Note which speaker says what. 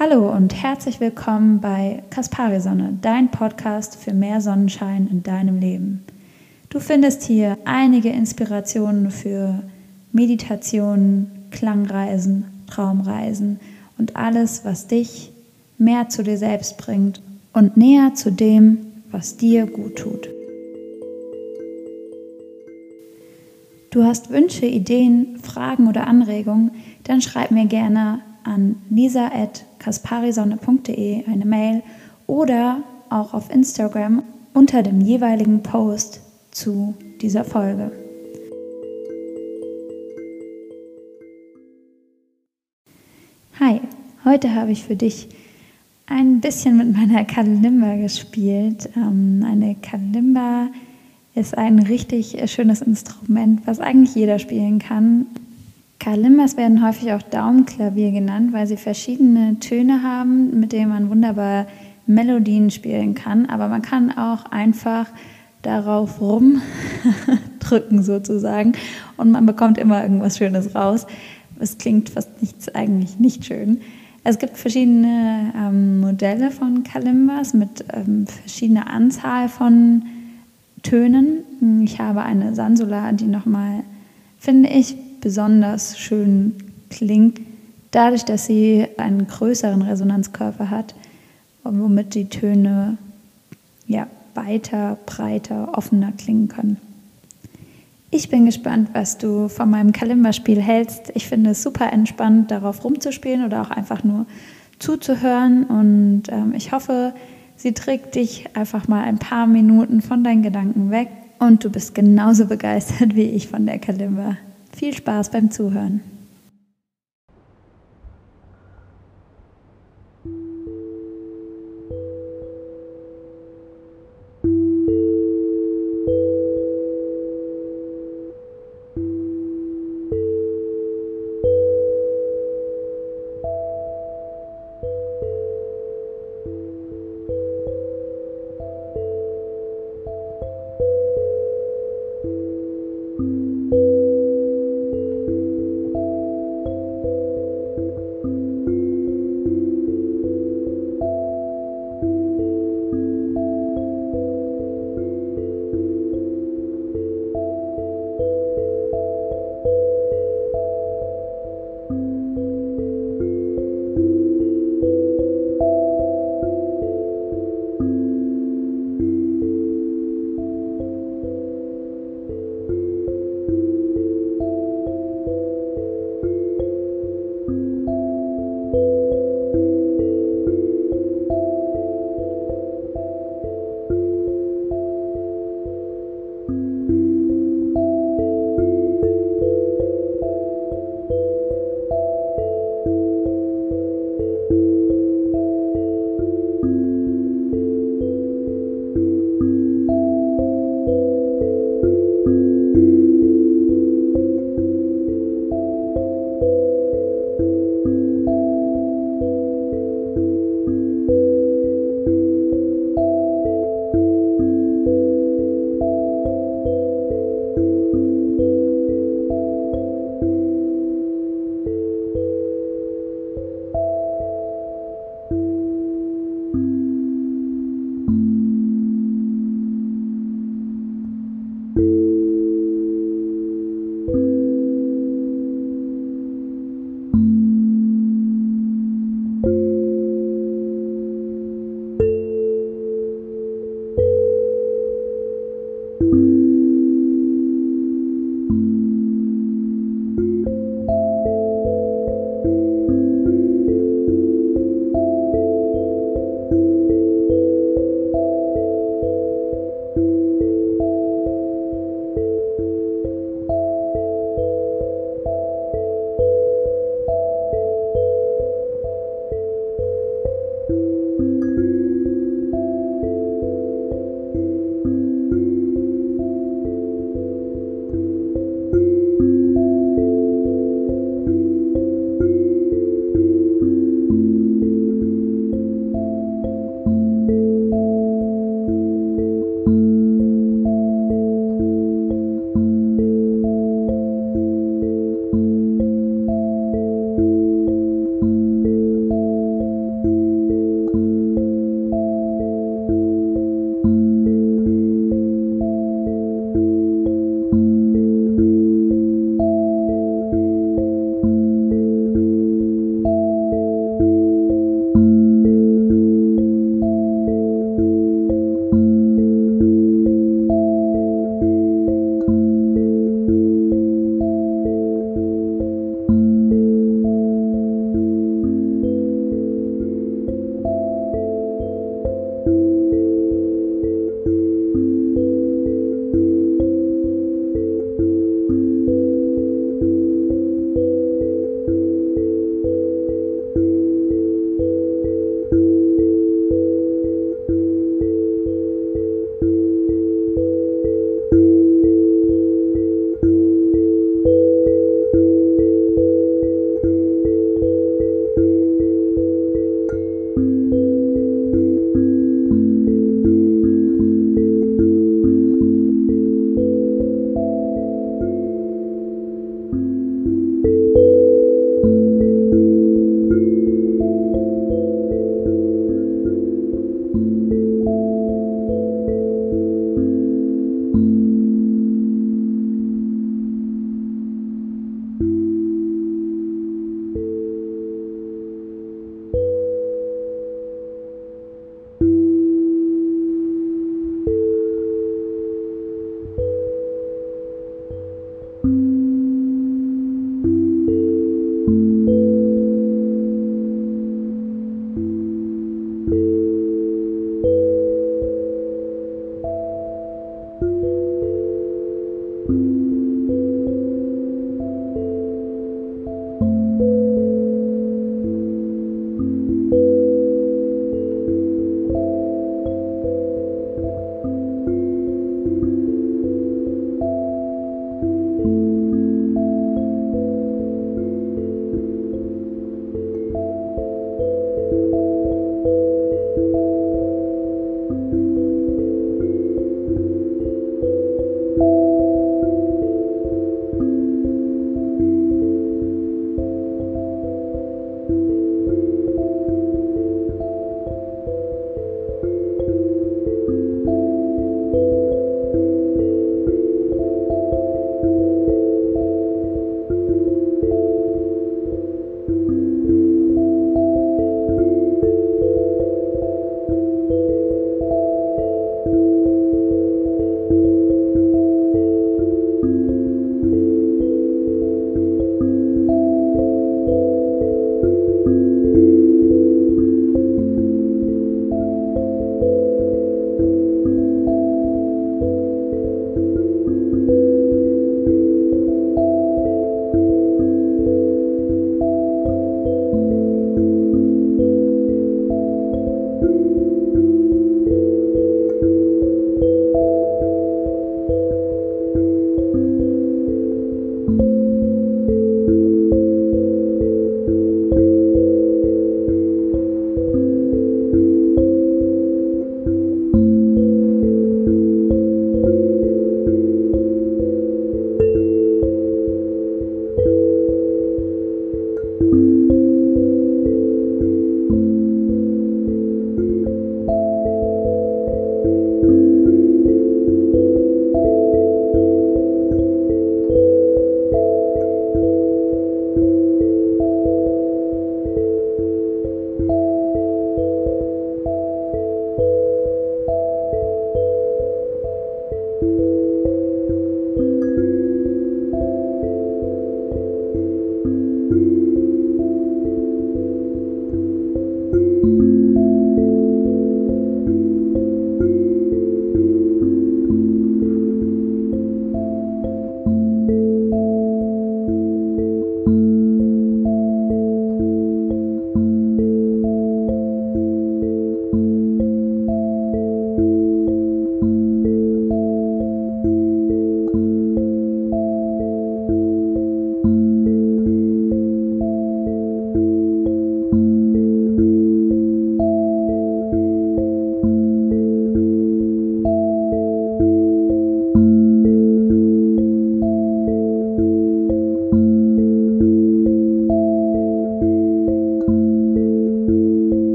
Speaker 1: Hallo und herzlich willkommen bei Kaspari Sonne, dein Podcast für mehr Sonnenschein in deinem Leben. Du findest hier einige Inspirationen für Meditationen, Klangreisen, Traumreisen und alles, was dich mehr zu dir selbst bringt und näher zu dem, was dir gut tut. Du hast Wünsche, Ideen, Fragen oder Anregungen, dann schreib mir gerne an lisa.kasparisonne.de eine Mail oder auch auf Instagram unter dem jeweiligen Post zu dieser Folge. Hi, heute habe ich für dich ein bisschen mit meiner Kalimba gespielt. Ähm, eine Kalimba ist ein richtig schönes Instrument, was eigentlich jeder spielen kann. Kalimbas werden häufig auch Daumenklavier genannt, weil sie verschiedene Töne haben, mit denen man wunderbar Melodien spielen kann. Aber man kann auch einfach darauf rumdrücken sozusagen und man bekommt immer irgendwas Schönes raus. Es klingt fast nichts eigentlich nicht schön. Es gibt verschiedene ähm, Modelle von Kalimbas mit ähm, verschiedener Anzahl von Tönen. Ich habe eine Sansula, die nochmal, finde ich, besonders schön klingt, dadurch, dass sie einen größeren Resonanzkörper hat, womit die Töne ja, weiter, breiter, offener klingen können. Ich bin gespannt, was du von meinem Kalimba-Spiel hältst. Ich finde es super entspannt, darauf rumzuspielen oder auch einfach nur zuzuhören. Und ähm, ich hoffe, sie trägt dich einfach mal ein paar Minuten von deinen Gedanken weg und du bist genauso begeistert wie ich von der Kalimba. Viel Spaß beim Zuhören.